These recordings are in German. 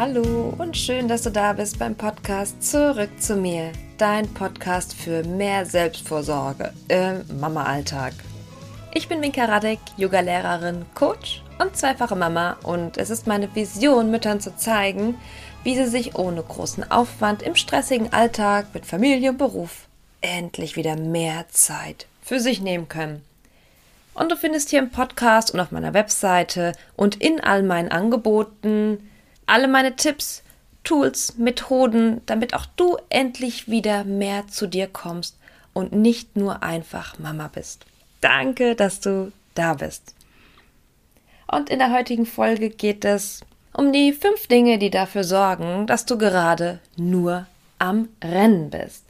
Hallo und schön, dass du da bist beim Podcast Zurück zu mir, dein Podcast für mehr Selbstvorsorge im Mama-Alltag. Ich bin Minka Radek, Yoga-Lehrerin, Coach und zweifache Mama und es ist meine Vision, Müttern zu zeigen, wie sie sich ohne großen Aufwand im stressigen Alltag mit Familie und Beruf endlich wieder mehr Zeit für sich nehmen können. Und du findest hier im Podcast und auf meiner Webseite und in all meinen Angeboten alle meine Tipps, Tools, Methoden, damit auch du endlich wieder mehr zu dir kommst und nicht nur einfach Mama bist. Danke, dass du da bist. Und in der heutigen Folge geht es um die fünf Dinge, die dafür sorgen, dass du gerade nur am Rennen bist.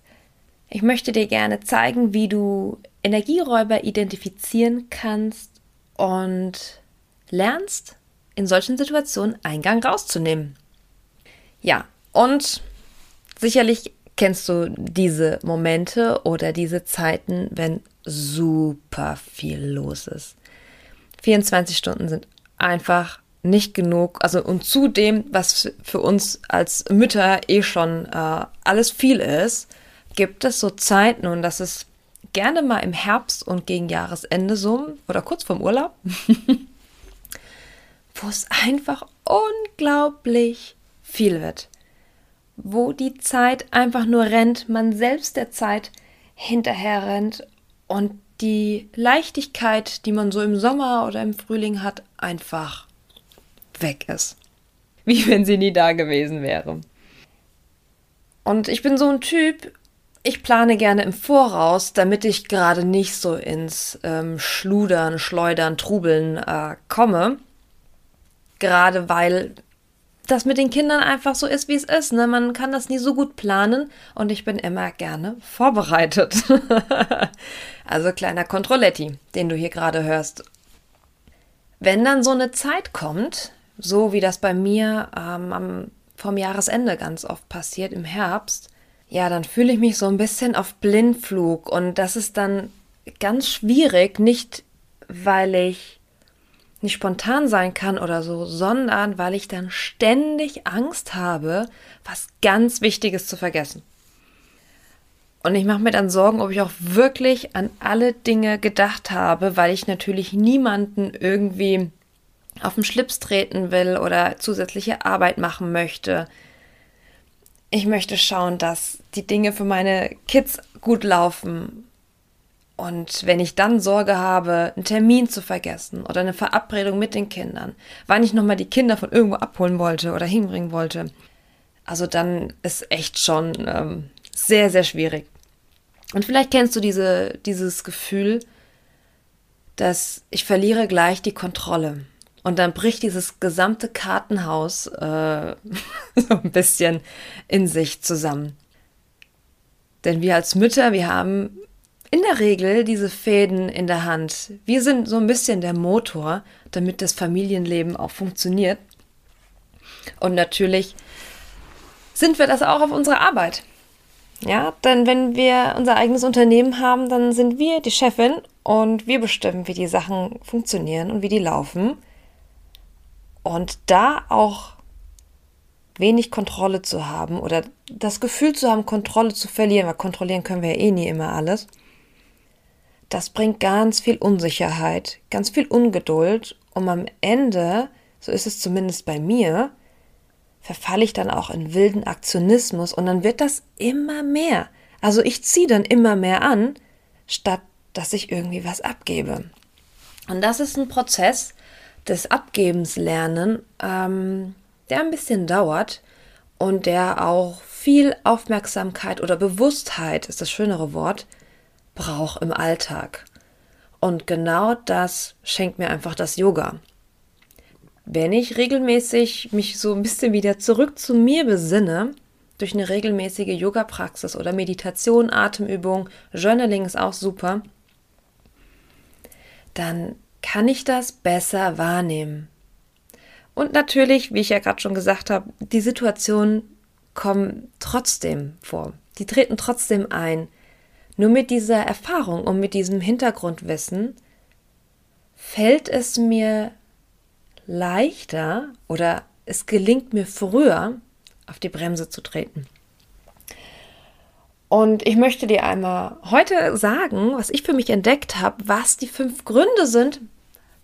Ich möchte dir gerne zeigen, wie du Energieräuber identifizieren kannst und lernst, in solchen Situationen Eingang rauszunehmen. Ja, und sicherlich kennst du diese Momente oder diese Zeiten, wenn super viel los ist. 24 Stunden sind einfach nicht genug. Also und zudem, was für uns als Mütter eh schon äh, alles viel ist, gibt es so Zeiten und das ist gerne mal im Herbst und gegen Jahresende so oder kurz vorm Urlaub, wo es einfach unglaublich viel wird. Wo die Zeit einfach nur rennt, man selbst der Zeit hinterher rennt und die Leichtigkeit, die man so im Sommer oder im Frühling hat, einfach weg ist. Wie wenn sie nie da gewesen wäre. Und ich bin so ein Typ, ich plane gerne im Voraus, damit ich gerade nicht so ins ähm, Schludern, Schleudern, Trubeln äh, komme. Gerade weil das mit den Kindern einfach so ist, wie es ist. Ne? Man kann das nie so gut planen und ich bin immer gerne vorbereitet. also kleiner Controletti, den du hier gerade hörst. Wenn dann so eine Zeit kommt, so wie das bei mir ähm, am, vom Jahresende ganz oft passiert, im Herbst, ja, dann fühle ich mich so ein bisschen auf Blindflug und das ist dann ganz schwierig, nicht weil ich nicht spontan sein kann oder so, sondern weil ich dann ständig Angst habe, was ganz Wichtiges zu vergessen. Und ich mache mir dann Sorgen, ob ich auch wirklich an alle Dinge gedacht habe, weil ich natürlich niemanden irgendwie auf den Schlips treten will oder zusätzliche Arbeit machen möchte. Ich möchte schauen, dass die Dinge für meine Kids gut laufen, und wenn ich dann Sorge habe, einen Termin zu vergessen oder eine Verabredung mit den Kindern, wann ich nochmal die Kinder von irgendwo abholen wollte oder hinbringen wollte, also dann ist echt schon ähm, sehr, sehr schwierig. Und vielleicht kennst du diese, dieses Gefühl, dass ich verliere gleich die Kontrolle. Und dann bricht dieses gesamte Kartenhaus äh, so ein bisschen in sich zusammen. Denn wir als Mütter, wir haben in der Regel diese Fäden in der Hand. Wir sind so ein bisschen der Motor, damit das Familienleben auch funktioniert. Und natürlich sind wir das auch auf unserer Arbeit. Ja, denn wenn wir unser eigenes Unternehmen haben, dann sind wir die Chefin und wir bestimmen, wie die Sachen funktionieren und wie die laufen. Und da auch wenig Kontrolle zu haben oder das Gefühl zu haben, Kontrolle zu verlieren, weil kontrollieren können wir ja eh nie immer alles, das bringt ganz viel Unsicherheit, ganz viel Ungeduld und am Ende, so ist es zumindest bei mir, verfalle ich dann auch in wilden Aktionismus und dann wird das immer mehr. Also ich ziehe dann immer mehr an, statt dass ich irgendwie was abgebe. Und das ist ein Prozess des Abgebens lernen, ähm, der ein bisschen dauert und der auch viel Aufmerksamkeit oder Bewusstheit ist das schönere Wort brauche im Alltag. Und genau das schenkt mir einfach das Yoga. Wenn ich regelmäßig mich so ein bisschen wieder zurück zu mir besinne, durch eine regelmäßige Yoga-Praxis oder Meditation, Atemübung, Journaling ist auch super, dann kann ich das besser wahrnehmen. Und natürlich, wie ich ja gerade schon gesagt habe, die Situationen kommen trotzdem vor. Die treten trotzdem ein. Nur mit dieser Erfahrung und mit diesem Hintergrundwissen fällt es mir leichter oder es gelingt mir früher, auf die Bremse zu treten. Und ich möchte dir einmal heute sagen, was ich für mich entdeckt habe, was die fünf Gründe sind,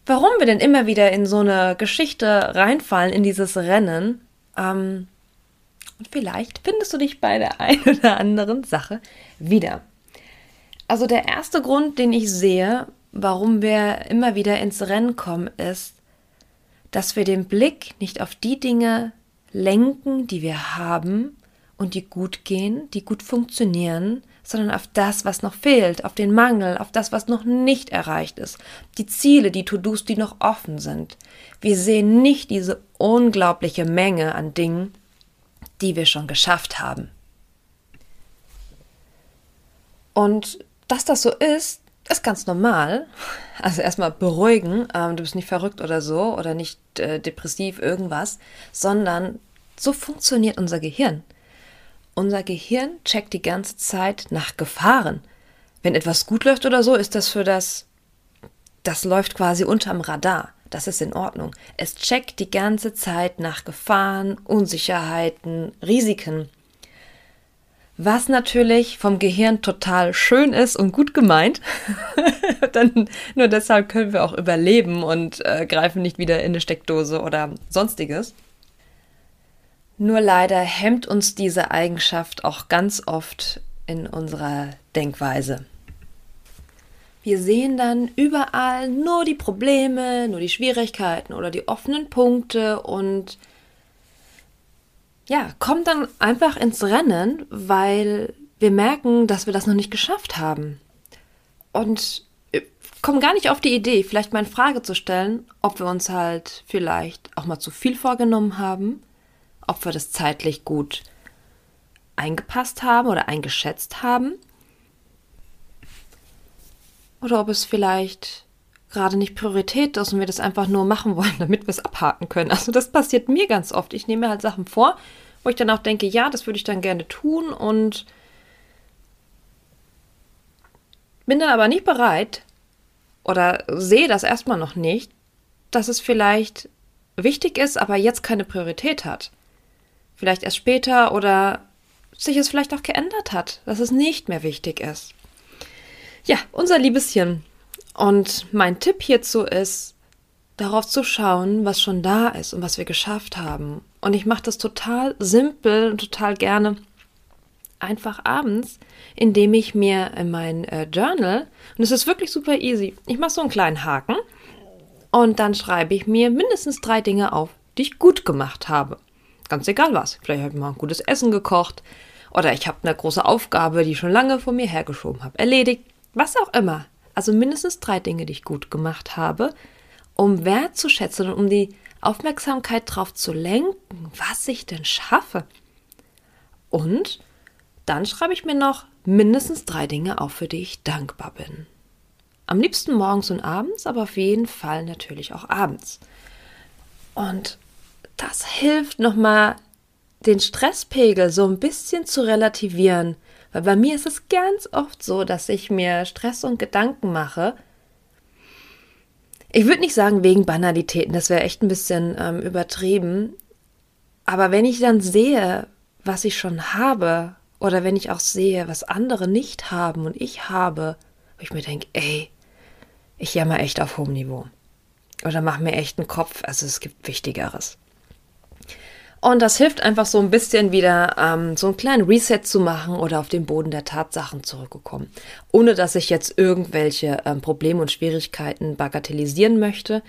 warum wir denn immer wieder in so eine Geschichte reinfallen, in dieses Rennen. Ähm, und vielleicht findest du dich bei der einen oder anderen Sache wieder. Also der erste Grund, den ich sehe, warum wir immer wieder ins Rennen kommen, ist, dass wir den Blick nicht auf die Dinge lenken, die wir haben und die gut gehen, die gut funktionieren, sondern auf das, was noch fehlt, auf den Mangel, auf das, was noch nicht erreicht ist, die Ziele, die To-Dos, die noch offen sind. Wir sehen nicht diese unglaubliche Menge an Dingen, die wir schon geschafft haben. Und dass das so ist, ist ganz normal. Also erstmal beruhigen, ähm, du bist nicht verrückt oder so oder nicht äh, depressiv irgendwas, sondern so funktioniert unser Gehirn. Unser Gehirn checkt die ganze Zeit nach Gefahren. Wenn etwas gut läuft oder so, ist das für das, das läuft quasi unterm Radar. Das ist in Ordnung. Es checkt die ganze Zeit nach Gefahren, Unsicherheiten, Risiken. Was natürlich vom Gehirn total schön ist und gut gemeint. Dann nur deshalb können wir auch überleben und äh, greifen nicht wieder in eine Steckdose oder sonstiges. Nur leider hemmt uns diese Eigenschaft auch ganz oft in unserer Denkweise. Wir sehen dann überall nur die Probleme, nur die Schwierigkeiten oder die offenen Punkte und ja, kommen dann einfach ins Rennen, weil wir merken, dass wir das noch nicht geschafft haben. Und äh, kommen gar nicht auf die Idee, vielleicht mal in Frage zu stellen, ob wir uns halt vielleicht auch mal zu viel vorgenommen haben, ob wir das zeitlich gut eingepasst haben oder eingeschätzt haben oder ob es vielleicht gerade nicht Priorität ist und wir das einfach nur machen wollen, damit wir es abhaken können. Also das passiert mir ganz oft. Ich nehme mir halt Sachen vor, wo ich dann auch denke, ja, das würde ich dann gerne tun und bin dann aber nicht bereit oder sehe das erstmal noch nicht, dass es vielleicht wichtig ist, aber jetzt keine Priorität hat. Vielleicht erst später oder sich es vielleicht auch geändert hat, dass es nicht mehr wichtig ist. Ja, unser Liebeshirn. Und mein Tipp hierzu ist, darauf zu schauen, was schon da ist und was wir geschafft haben. Und ich mache das total simpel und total gerne einfach abends, indem ich mir in mein äh, Journal, und es ist wirklich super easy, ich mache so einen kleinen Haken und dann schreibe ich mir mindestens drei Dinge auf, die ich gut gemacht habe. Ganz egal was. Vielleicht habe ich mal ein gutes Essen gekocht oder ich habe eine große Aufgabe, die ich schon lange vor mir hergeschoben habe, erledigt. Was auch immer. Also mindestens drei Dinge, die ich gut gemacht habe, um wertzuschätzen und um die Aufmerksamkeit darauf zu lenken, was ich denn schaffe. Und dann schreibe ich mir noch mindestens drei Dinge auf, für die ich dankbar bin. Am liebsten morgens und abends, aber auf jeden Fall natürlich auch abends. Und das hilft nochmal, den Stresspegel so ein bisschen zu relativieren weil bei mir ist es ganz oft so, dass ich mir Stress und Gedanken mache. Ich würde nicht sagen wegen Banalitäten, das wäre echt ein bisschen ähm, übertrieben. Aber wenn ich dann sehe, was ich schon habe, oder wenn ich auch sehe, was andere nicht haben und ich habe, wo ich mir denke, ey, ich jammer echt auf hohem Niveau. Oder mach mir echt einen Kopf, also es gibt Wichtigeres. Und das hilft einfach so ein bisschen wieder ähm, so einen kleinen Reset zu machen oder auf den Boden der Tatsachen zurückgekommen. Ohne dass ich jetzt irgendwelche ähm, Probleme und Schwierigkeiten bagatellisieren möchte.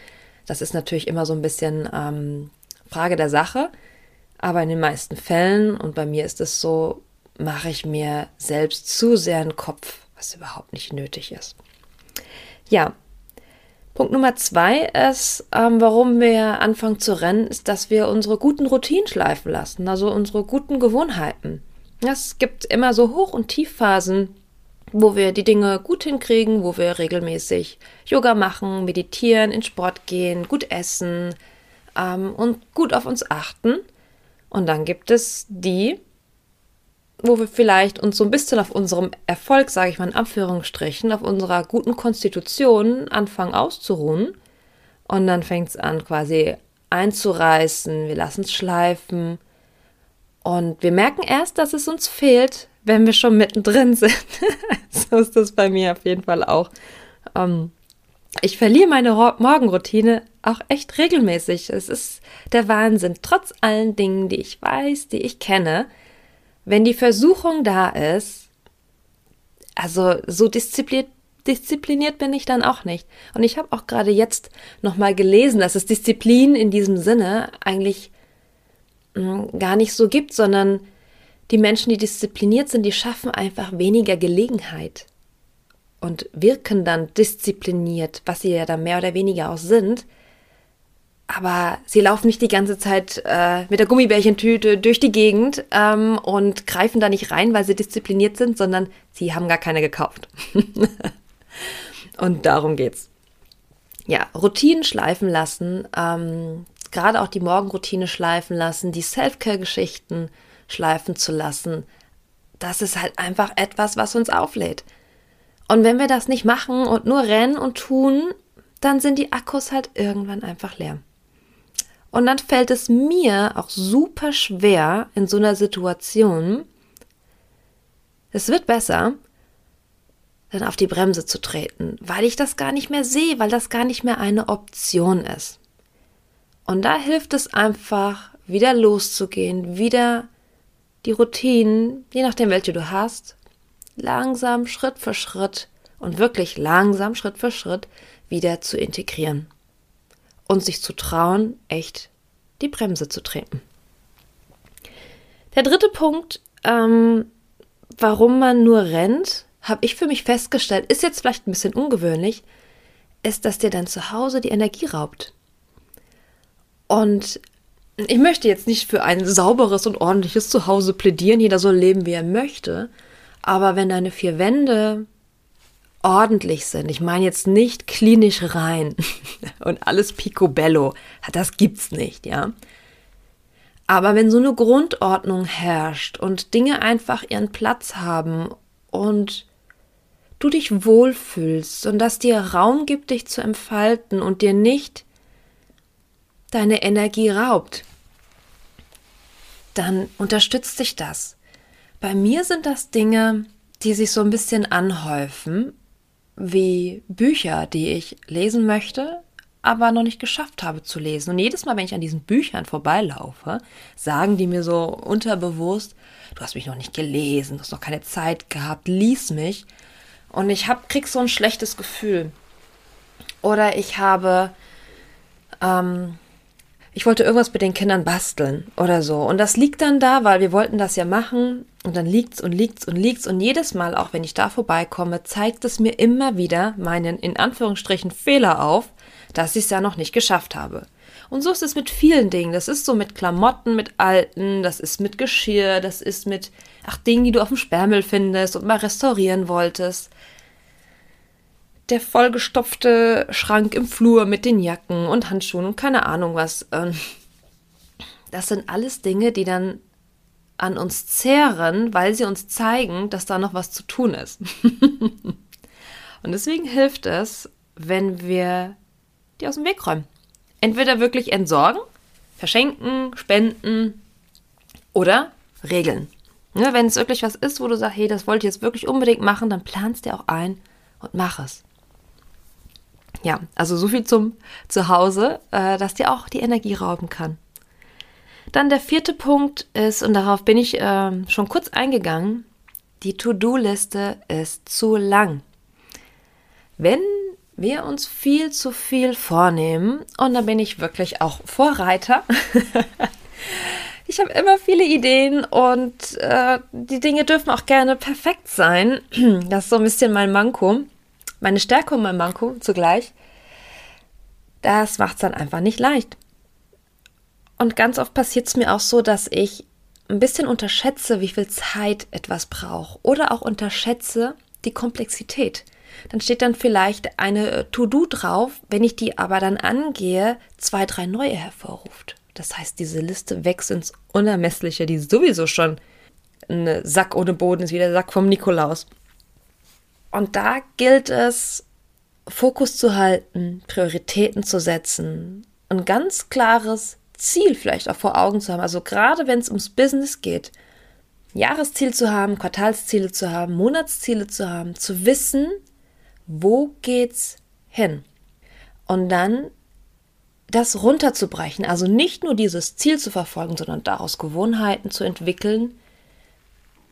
Das ist natürlich immer so ein bisschen ähm, Frage der Sache. Aber in den meisten Fällen, und bei mir ist es so, mache ich mir selbst zu sehr einen Kopf, was überhaupt nicht nötig ist. Ja, Punkt Nummer zwei ist, ähm, warum wir anfangen zu rennen, ist, dass wir unsere guten Routinen schleifen lassen, also unsere guten Gewohnheiten. Es gibt immer so Hoch- und Tiefphasen, wo wir die Dinge gut hinkriegen, wo wir regelmäßig Yoga machen, meditieren, in Sport gehen, gut essen ähm, und gut auf uns achten. Und dann gibt es die, wo wir vielleicht uns so ein bisschen auf unserem Erfolg, sage ich mal in Anführungsstrichen, auf unserer guten Konstitution anfangen auszuruhen. Und dann fängt es an, quasi einzureißen, wir lassen es schleifen und wir merken erst, dass es uns fehlt, wenn wir schon mittendrin sind. so ist das bei mir auf jeden Fall auch. Ähm, ich verliere meine Morgenroutine auch echt regelmäßig. Es ist der Wahnsinn. Trotz allen Dingen, die ich weiß, die ich kenne, wenn die Versuchung da ist, also so diszipliniert, diszipliniert bin ich dann auch nicht. Und ich habe auch gerade jetzt nochmal gelesen, dass es Disziplin in diesem Sinne eigentlich hm, gar nicht so gibt, sondern die Menschen, die diszipliniert sind, die schaffen einfach weniger Gelegenheit und wirken dann diszipliniert, was sie ja dann mehr oder weniger auch sind. Aber sie laufen nicht die ganze Zeit äh, mit der Gummibärchentüte durch die Gegend ähm, und greifen da nicht rein, weil sie diszipliniert sind, sondern sie haben gar keine gekauft. und darum geht's. Ja, Routinen schleifen lassen, ähm, gerade auch die Morgenroutine schleifen lassen, die Self-Care-Geschichten schleifen zu lassen. Das ist halt einfach etwas, was uns auflädt. Und wenn wir das nicht machen und nur rennen und tun, dann sind die Akkus halt irgendwann einfach leer. Und dann fällt es mir auch super schwer in so einer Situation, es wird besser, dann auf die Bremse zu treten, weil ich das gar nicht mehr sehe, weil das gar nicht mehr eine Option ist. Und da hilft es einfach, wieder loszugehen, wieder die Routinen, je nachdem welche du hast, langsam Schritt für Schritt und wirklich langsam Schritt für Schritt wieder zu integrieren und sich zu trauen, echt die Bremse zu treten. Der dritte Punkt, ähm, warum man nur rennt, habe ich für mich festgestellt, ist jetzt vielleicht ein bisschen ungewöhnlich, ist, dass dir dann zu Hause die Energie raubt. Und ich möchte jetzt nicht für ein sauberes und ordentliches Zuhause plädieren, jeder soll leben, wie er möchte, aber wenn deine vier Wände ordentlich sind, ich meine jetzt nicht klinisch rein und alles picobello, das gibt's nicht, ja. Aber wenn so eine Grundordnung herrscht und Dinge einfach ihren Platz haben und du dich wohlfühlst und das dir Raum gibt, dich zu entfalten und dir nicht deine Energie raubt, dann unterstützt dich das. Bei mir sind das Dinge, die sich so ein bisschen anhäufen, wie Bücher, die ich lesen möchte, aber noch nicht geschafft habe zu lesen. Und jedes Mal, wenn ich an diesen Büchern vorbeilaufe, sagen die mir so unterbewusst, du hast mich noch nicht gelesen, du hast noch keine Zeit gehabt, lies mich. Und ich hab, krieg so ein schlechtes Gefühl. Oder ich habe ähm, ich wollte irgendwas mit den Kindern basteln oder so. Und das liegt dann da, weil wir wollten das ja machen. Und dann liegt's und liegt's und liegt's. Und jedes Mal, auch wenn ich da vorbeikomme, zeigt es mir immer wieder meinen, in Anführungsstrichen, Fehler auf, dass ich es ja noch nicht geschafft habe. Und so ist es mit vielen Dingen. Das ist so mit Klamotten, mit alten, das ist mit Geschirr, das ist mit, ach, Dingen, die du auf dem Sperrmüll findest und mal restaurieren wolltest der vollgestopfte Schrank im Flur mit den Jacken und Handschuhen und keine Ahnung was. Ähm, das sind alles Dinge, die dann an uns zehren, weil sie uns zeigen, dass da noch was zu tun ist. und deswegen hilft es, wenn wir die aus dem Weg räumen. Entweder wirklich entsorgen, verschenken, spenden oder regeln. Ja, wenn es wirklich was ist, wo du sagst, hey, das wollte ich jetzt wirklich unbedingt machen, dann planst dir auch ein und mach es. Ja, also so viel zum Zuhause, äh, dass dir auch die Energie rauben kann. Dann der vierte Punkt ist, und darauf bin ich äh, schon kurz eingegangen, die To-Do-Liste ist zu lang. Wenn wir uns viel zu viel vornehmen, und da bin ich wirklich auch Vorreiter, ich habe immer viele Ideen und äh, die Dinge dürfen auch gerne perfekt sein. Das ist so ein bisschen mein Manko meine Stärke und mein Manko zugleich, das macht es dann einfach nicht leicht. Und ganz oft passiert es mir auch so, dass ich ein bisschen unterschätze, wie viel Zeit etwas braucht oder auch unterschätze die Komplexität. Dann steht dann vielleicht eine To-Do drauf, wenn ich die aber dann angehe, zwei, drei neue hervorruft. Das heißt, diese Liste wächst ins Unermessliche, die sowieso schon ein Sack ohne Boden ist, wie der Sack vom Nikolaus. Und da gilt es, Fokus zu halten, Prioritäten zu setzen ein ganz klares Ziel vielleicht auch vor Augen zu haben. Also gerade wenn es ums Business geht, Jahresziel zu haben, Quartalsziele zu haben, Monatsziele zu haben, zu wissen, wo geht's hin? Und dann das runterzubrechen, also nicht nur dieses Ziel zu verfolgen, sondern daraus Gewohnheiten zu entwickeln,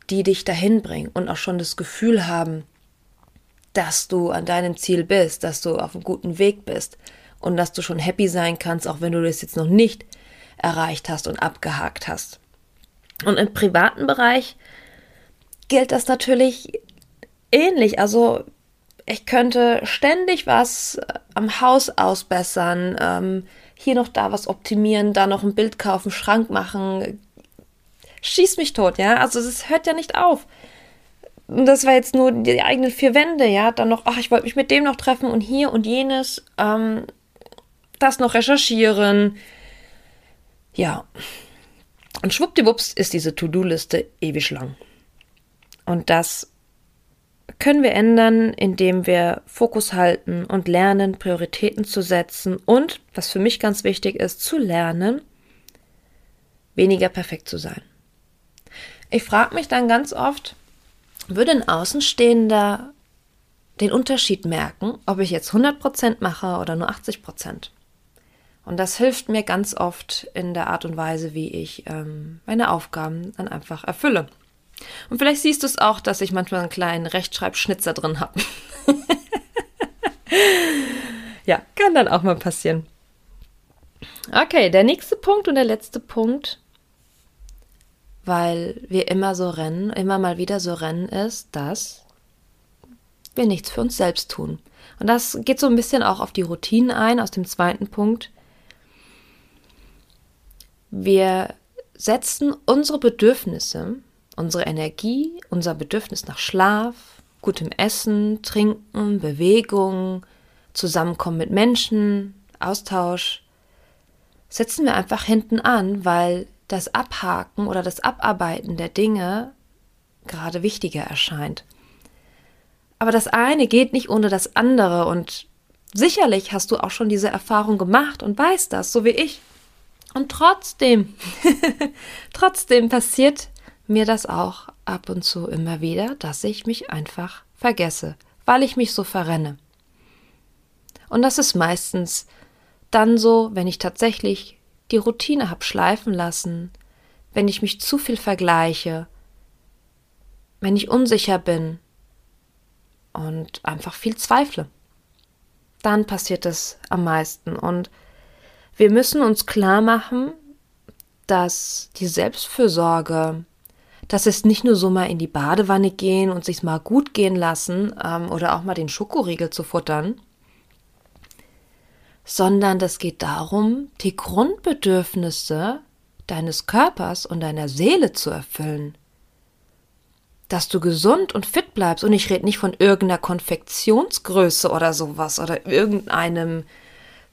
die dich dahin bringen und auch schon das Gefühl haben, dass du an deinem Ziel bist, dass du auf einem guten Weg bist und dass du schon happy sein kannst, auch wenn du das jetzt noch nicht erreicht hast und abgehakt hast. Und im privaten Bereich gilt das natürlich ähnlich. Also ich könnte ständig was am Haus ausbessern, ähm, hier noch da was optimieren, da noch ein Bild kaufen, Schrank machen. Schieß mich tot, ja. Also es hört ja nicht auf. Das war jetzt nur die eigenen vier Wände, ja. Dann noch, ach, ich wollte mich mit dem noch treffen und hier und jenes. Ähm, das noch recherchieren. Ja. Und schwuppdiwupps ist diese To-Do-Liste ewig lang. Und das können wir ändern, indem wir Fokus halten und lernen, Prioritäten zu setzen und, was für mich ganz wichtig ist, zu lernen, weniger perfekt zu sein. Ich frage mich dann ganz oft, würde ein Außenstehender den Unterschied merken, ob ich jetzt 100% mache oder nur 80%? Und das hilft mir ganz oft in der Art und Weise, wie ich ähm, meine Aufgaben dann einfach erfülle. Und vielleicht siehst du es auch, dass ich manchmal einen kleinen Rechtschreibschnitzer drin habe. ja, kann dann auch mal passieren. Okay, der nächste Punkt und der letzte Punkt, weil wir immer so rennen, immer mal wieder so rennen, ist, dass wir nichts für uns selbst tun. Und das geht so ein bisschen auch auf die Routinen ein, aus dem zweiten Punkt. Wir setzen unsere Bedürfnisse unsere Energie, unser Bedürfnis nach Schlaf, gutem Essen, Trinken, Bewegung, Zusammenkommen mit Menschen, Austausch, setzen wir einfach hinten an, weil das Abhaken oder das Abarbeiten der Dinge gerade wichtiger erscheint. Aber das eine geht nicht ohne das andere und sicherlich hast du auch schon diese Erfahrung gemacht und weißt das, so wie ich. Und trotzdem, trotzdem passiert mir das auch ab und zu immer wieder, dass ich mich einfach vergesse, weil ich mich so verrenne. Und das ist meistens dann so, wenn ich tatsächlich die Routine habe schleifen lassen, wenn ich mich zu viel vergleiche, wenn ich unsicher bin und einfach viel zweifle. Dann passiert es am meisten. Und wir müssen uns klar machen, dass die Selbstfürsorge das ist nicht nur so mal in die Badewanne gehen und sich mal gut gehen lassen ähm, oder auch mal den Schokoriegel zu futtern, sondern das geht darum, die Grundbedürfnisse deines Körpers und deiner Seele zu erfüllen. Dass du gesund und fit bleibst. Und ich rede nicht von irgendeiner Konfektionsgröße oder sowas oder irgendeinem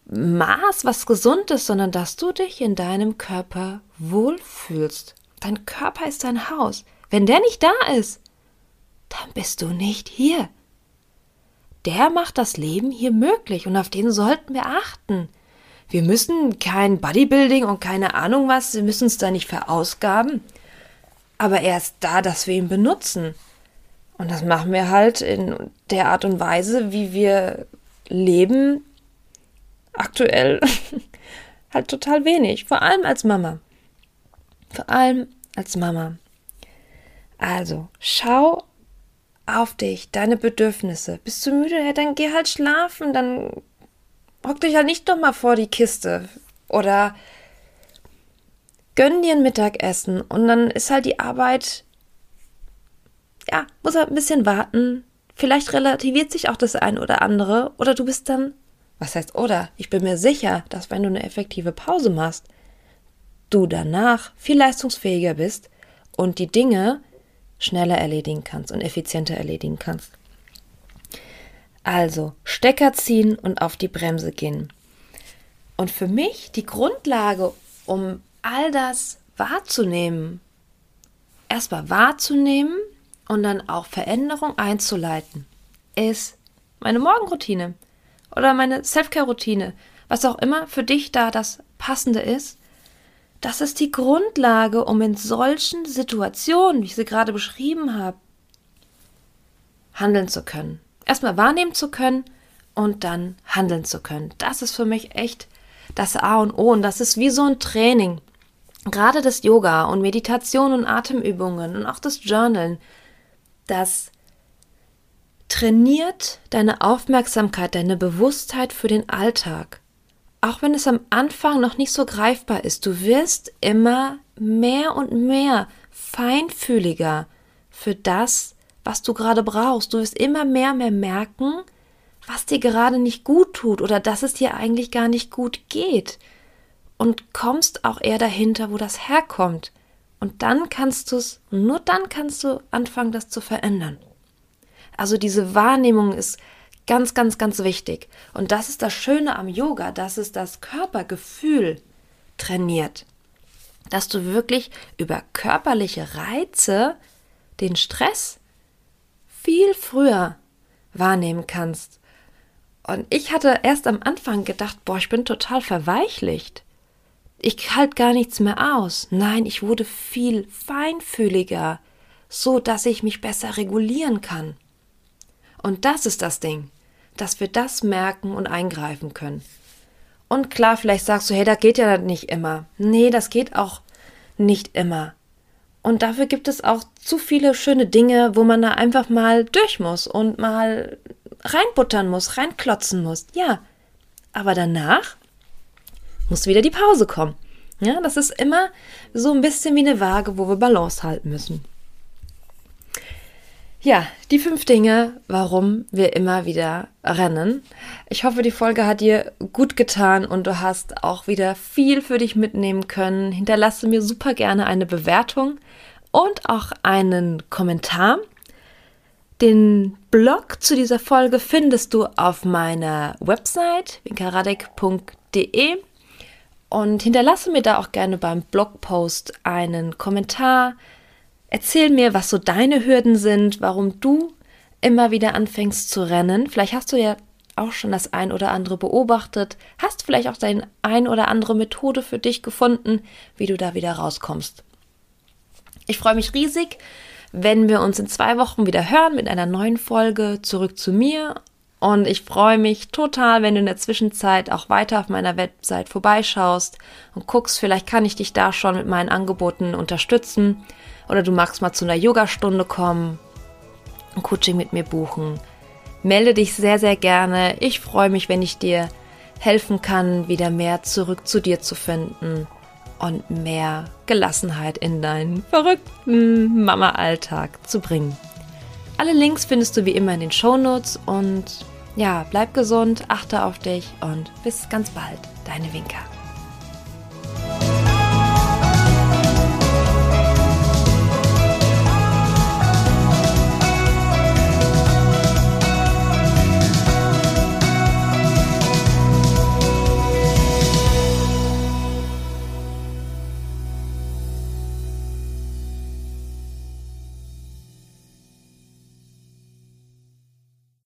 Maß, was gesund ist, sondern dass du dich in deinem Körper wohlfühlst. Dein Körper ist dein Haus. Wenn der nicht da ist, dann bist du nicht hier. Der macht das Leben hier möglich und auf den sollten wir achten. Wir müssen kein Bodybuilding und keine Ahnung was, wir müssen es da nicht verausgaben. Aber er ist da, dass wir ihn benutzen. Und das machen wir halt in der Art und Weise, wie wir leben, aktuell halt total wenig. Vor allem als Mama. Vor allem als Mama. Also, schau auf dich, deine Bedürfnisse. Bist du müde? Ja, dann geh halt schlafen, dann hock dich halt nicht doch mal vor die Kiste. Oder gönn dir ein Mittagessen und dann ist halt die Arbeit, ja, muss halt ein bisschen warten. Vielleicht relativiert sich auch das ein oder andere. Oder du bist dann, was heißt oder? Ich bin mir sicher, dass wenn du eine effektive Pause machst, du danach viel leistungsfähiger bist und die Dinge schneller erledigen kannst und effizienter erledigen kannst. Also Stecker ziehen und auf die Bremse gehen. Und für mich die Grundlage, um all das wahrzunehmen, erstmal wahrzunehmen und dann auch Veränderung einzuleiten, ist meine Morgenroutine oder meine Selfcare-Routine, was auch immer für dich da das Passende ist, das ist die Grundlage, um in solchen Situationen, wie ich sie gerade beschrieben habe, handeln zu können. Erstmal wahrnehmen zu können und dann handeln zu können. Das ist für mich echt das A und O und das ist wie so ein Training. Gerade das Yoga und Meditation und Atemübungen und auch das Journalen, das trainiert deine Aufmerksamkeit, deine Bewusstheit für den Alltag. Auch wenn es am Anfang noch nicht so greifbar ist, du wirst immer mehr und mehr feinfühliger für das, was du gerade brauchst. Du wirst immer mehr und mehr merken, was dir gerade nicht gut tut oder dass es dir eigentlich gar nicht gut geht. Und kommst auch eher dahinter, wo das herkommt. Und dann kannst du es, nur dann kannst du anfangen, das zu verändern. Also diese Wahrnehmung ist ganz, ganz, ganz wichtig. Und das ist das Schöne am Yoga, dass es das Körpergefühl trainiert. Dass du wirklich über körperliche Reize den Stress viel früher wahrnehmen kannst. Und ich hatte erst am Anfang gedacht, boah, ich bin total verweichlicht. Ich halte gar nichts mehr aus. Nein, ich wurde viel feinfühliger, so dass ich mich besser regulieren kann. Und das ist das Ding, dass wir das merken und eingreifen können. Und klar, vielleicht sagst du, hey, das geht ja nicht immer. Nee, das geht auch nicht immer. Und dafür gibt es auch zu viele schöne Dinge, wo man da einfach mal durch muss und mal reinbuttern muss, reinklotzen muss. Ja, aber danach muss wieder die Pause kommen. Ja, das ist immer so ein bisschen wie eine Waage, wo wir Balance halten müssen. Ja, die fünf Dinge, warum wir immer wieder rennen. Ich hoffe, die Folge hat dir gut getan und du hast auch wieder viel für dich mitnehmen können. Hinterlasse mir super gerne eine Bewertung und auch einen Kommentar. Den Blog zu dieser Folge findest du auf meiner Website winkaradek.de und hinterlasse mir da auch gerne beim Blogpost einen Kommentar, Erzähl mir, was so deine Hürden sind, warum du immer wieder anfängst zu rennen. Vielleicht hast du ja auch schon das ein oder andere beobachtet, hast vielleicht auch deine ein oder andere Methode für dich gefunden, wie du da wieder rauskommst. Ich freue mich riesig, wenn wir uns in zwei Wochen wieder hören mit einer neuen Folge zurück zu mir. Und ich freue mich total, wenn du in der Zwischenzeit auch weiter auf meiner Website vorbeischaust und guckst, vielleicht kann ich dich da schon mit meinen Angeboten unterstützen oder du magst mal zu einer Yogastunde kommen, ein Coaching mit mir buchen. Melde dich sehr, sehr gerne. Ich freue mich, wenn ich dir helfen kann, wieder mehr zurück zu dir zu finden und mehr Gelassenheit in deinen verrückten Mama-Alltag zu bringen. Alle Links findest du wie immer in den Show Notes und ja, bleib gesund, achte auf dich und bis ganz bald. Deine Winker.